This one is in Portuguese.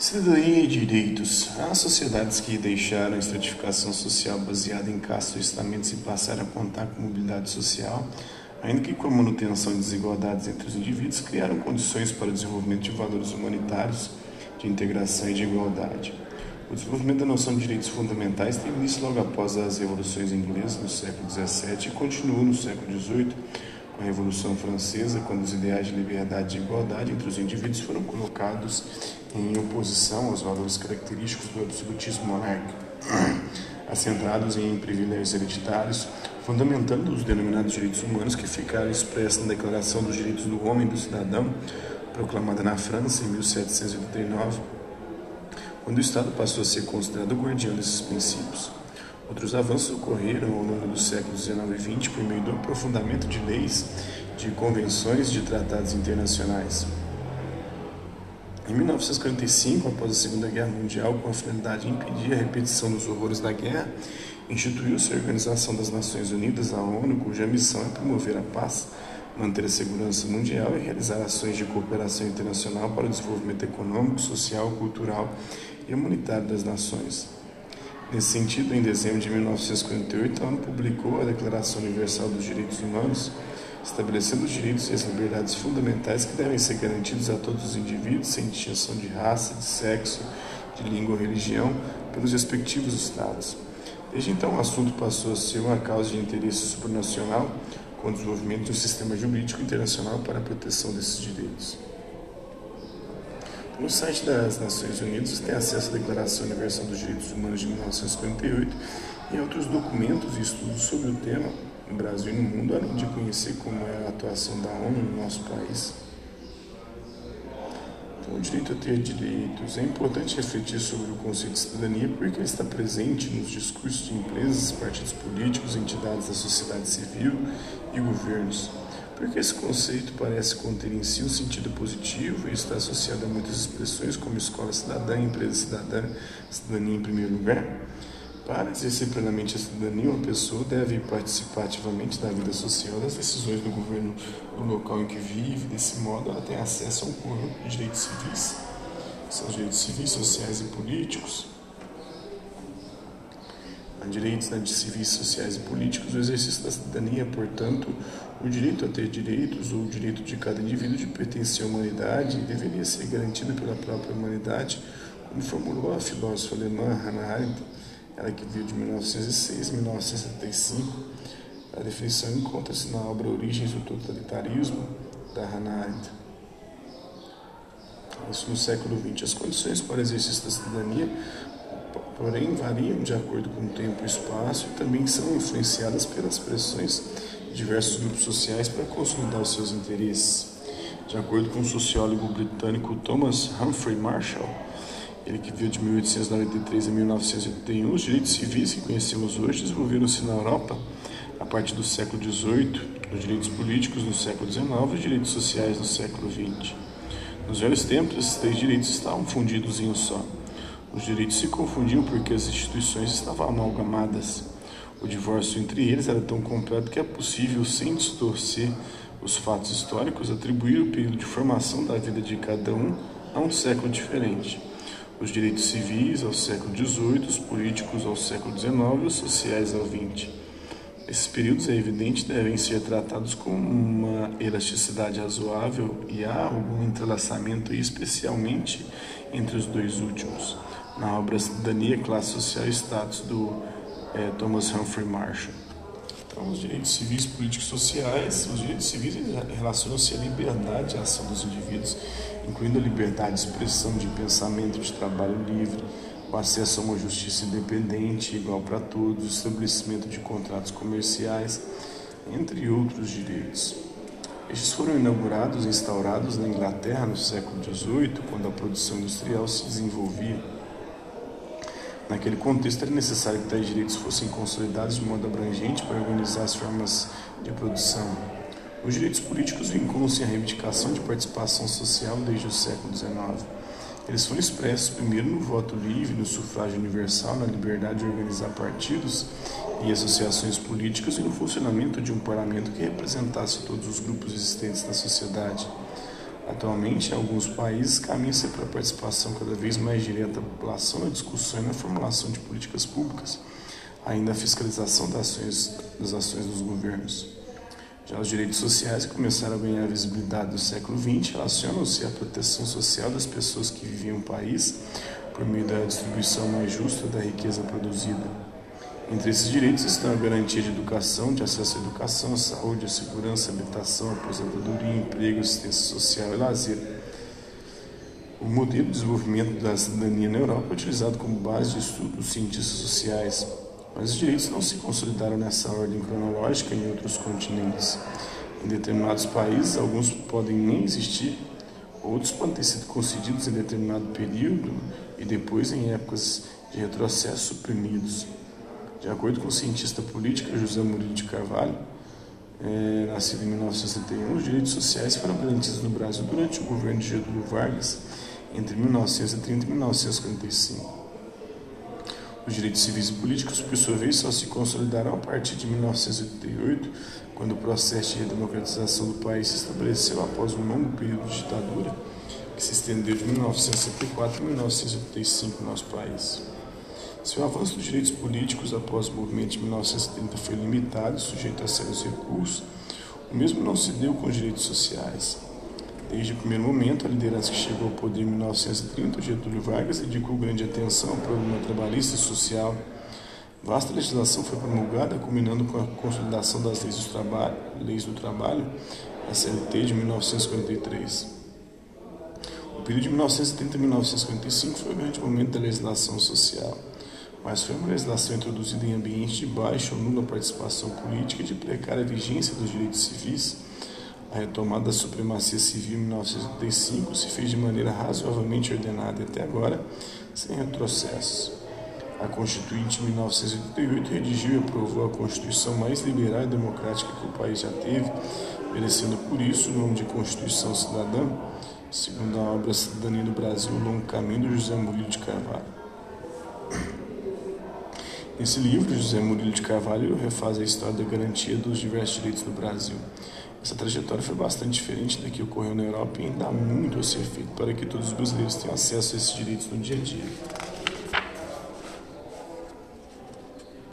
Cidadania e direitos. Há sociedades que deixaram a estratificação social baseada em castas e estamentos e passaram a contar com mobilidade social, ainda que com a manutenção de desigualdades entre os indivíduos, criaram condições para o desenvolvimento de valores humanitários, de integração e de igualdade. O desenvolvimento da noção de direitos fundamentais teve início logo após as revoluções inglesas no século XVII e continuou no século XVIII, a Revolução Francesa, quando os ideais de liberdade e igualdade entre os indivíduos foram colocados em oposição aos valores característicos do absolutismo monárquico, assentados em privilégios hereditários, fundamentando os denominados direitos humanos que ficaram expressos na Declaração dos Direitos do Homem e do Cidadão, proclamada na França em 1789, quando o Estado passou a ser considerado guardião desses princípios. Outros avanços ocorreram ao longo dos séculos XIX e XX por meio do aprofundamento de leis, de convenções e de tratados internacionais. Em 1945, após a Segunda Guerra Mundial, com a finalidade de impedir a repetição dos horrores da guerra, instituiu-se a Organização das Nações Unidas, a ONU, cuja missão é promover a paz, manter a segurança mundial e realizar ações de cooperação internacional para o desenvolvimento econômico, social, cultural e humanitário das nações. Nesse sentido, em dezembro de 1948, a ONU publicou a Declaração Universal dos Direitos Humanos, estabelecendo os direitos e as liberdades fundamentais que devem ser garantidos a todos os indivíduos, sem distinção de raça, de sexo, de língua ou religião, pelos respectivos Estados. Desde então, o assunto passou a ser uma causa de interesse supranacional com o desenvolvimento de um sistema jurídico internacional para a proteção desses direitos. No site das Nações Unidas tem acesso à Declaração Universal dos Direitos Humanos de 1958 e outros documentos e estudos sobre o tema no Brasil e no mundo, além de conhecer como é a atuação da ONU no nosso país. Então, o direito a ter direitos. É importante refletir sobre o conceito de cidadania porque ele está presente nos discursos de empresas, partidos políticos, entidades da sociedade civil e governos. Porque esse conceito parece conter em si um sentido positivo e está associado a muitas expressões como escola cidadã, empresa cidadã, cidadania em primeiro lugar. Para exercer plenamente a cidadania, uma pessoa deve participar ativamente da vida social das decisões do governo do local em que vive. Desse modo, ela tem acesso a um conjunto de direitos civis, os direitos civis, sociais e políticos. Há direitos né, de civis, sociais e políticos. O exercício da cidadania, portanto, o direito a ter direitos ou o direito de cada indivíduo de pertencer à humanidade deveria ser garantido pela própria humanidade, como formulou a filósofa alemã Hannah Arendt ela que veio de 1906 a 1975. A definição encontra-se na obra Origens do Totalitarismo, da Hannah Arendt. Isso no século XX. As condições para o exercício da cidadania, porém, variam de acordo com o tempo e espaço e também são influenciadas pelas pressões de diversos grupos sociais para consolidar os seus interesses. De acordo com o sociólogo britânico Thomas Humphrey Marshall, ele que viveu de 1893 a 1981, os direitos civis que conhecemos hoje desenvolveram-se na Europa a partir do século XVIII, os direitos políticos no século XIX e os direitos sociais no século XX. Nos velhos tempos, esses três direitos estavam fundidos em um só. Os direitos se confundiam porque as instituições estavam amalgamadas. O divórcio entre eles era tão completo que é possível, sem distorcer os fatos históricos, atribuir o período de formação da vida de cada um a um século diferente os direitos civis ao século XVIII, os políticos ao século XIX e os sociais ao XX. Esses períodos, é evidente, devem ser tratados com uma elasticidade razoável e há algum entrelaçamento, especialmente entre os dois últimos, na obra Cidadania, Classe Social e Status, do é, Thomas Humphrey Marshall. Então, os direitos civis, políticos e sociais, os direitos civis relacionam-se à liberdade e à ação dos indivíduos, incluindo a liberdade de expressão, de pensamento, de trabalho livre, o acesso a uma justiça independente, igual para todos, o estabelecimento de contratos comerciais, entre outros direitos. Estes foram inaugurados e instaurados na Inglaterra no século XVIII, quando a produção industrial se desenvolvia. Naquele contexto, era necessário que tais direitos fossem consolidados de modo abrangente para organizar as formas de produção. Os direitos políticos vinculam-se à reivindicação de participação social desde o século XIX. Eles foram expressos primeiro no voto livre, no sufrágio universal, na liberdade de organizar partidos e associações políticas e no funcionamento de um parlamento que representasse todos os grupos existentes na sociedade. Atualmente, em alguns países, caminha-se para a participação cada vez mais direta da população na discussão e na formulação de políticas públicas, ainda a fiscalização das ações, das ações dos governos. Já os direitos sociais que começaram a ganhar visibilidade no século XX relacionam-se à proteção social das pessoas que vivem no país por meio da distribuição mais justa da riqueza produzida. Entre esses direitos estão a garantia de educação, de acesso à educação, à saúde, à segurança, à habitação, à aposentadoria, emprego, assistência social e lazer. O modelo de desenvolvimento da cidadania na Europa é utilizado como base de estudo dos cientistas sociais, mas os direitos não se consolidaram nessa ordem cronológica em outros continentes. Em determinados países, alguns podem nem existir, outros podem ter sido concedidos em determinado período e depois em épocas de retrocesso suprimidos. De acordo com o cientista político José Murilo de Carvalho, é, nascido em 1971, os direitos sociais foram garantidos no Brasil durante o governo de Getúlio Vargas entre 1930 e 1945. Os direitos civis e políticos, por sua vez, só se consolidaram a partir de 1988, quando o processo de redemocratização do país se estabeleceu após um longo período de ditadura que se estendeu de 1974 a 1985 no nosso país. Se o avanço dos direitos políticos após o movimento de 1970 foi limitado sujeito a sérios recursos, o mesmo não se deu com os direitos sociais. Desde o primeiro momento, a liderança que chegou ao poder em 1930, Getúlio Vargas, dedicou grande atenção ao problema trabalhista e social. Vasta legislação foi promulgada, culminando com a consolidação das leis do trabalho, leis do trabalho a CLT de 1953. O período de 1930 a 1955 foi o grande momento da legislação social mas foi uma legislação introduzida em ambiente de baixa ou nula participação política e de precária vigência dos direitos civis. A retomada da supremacia civil em 1985 se fez de maneira razoavelmente ordenada até agora sem retrocessos. A Constituinte de 1988 redigiu e aprovou a Constituição mais liberal e democrática que o país já teve, merecendo por isso o nome de Constituição Cidadã, segundo a obra Cidadania do Brasil, longo caminho do José Murilo de Carvalho. Nesse livro, José Murilo de Carvalho refaz a história da garantia dos diversos direitos no Brasil. Essa trajetória foi bastante diferente da que ocorreu na Europa e ainda há muito a ser feito para que todos os brasileiros tenham acesso a esses direitos no dia a dia.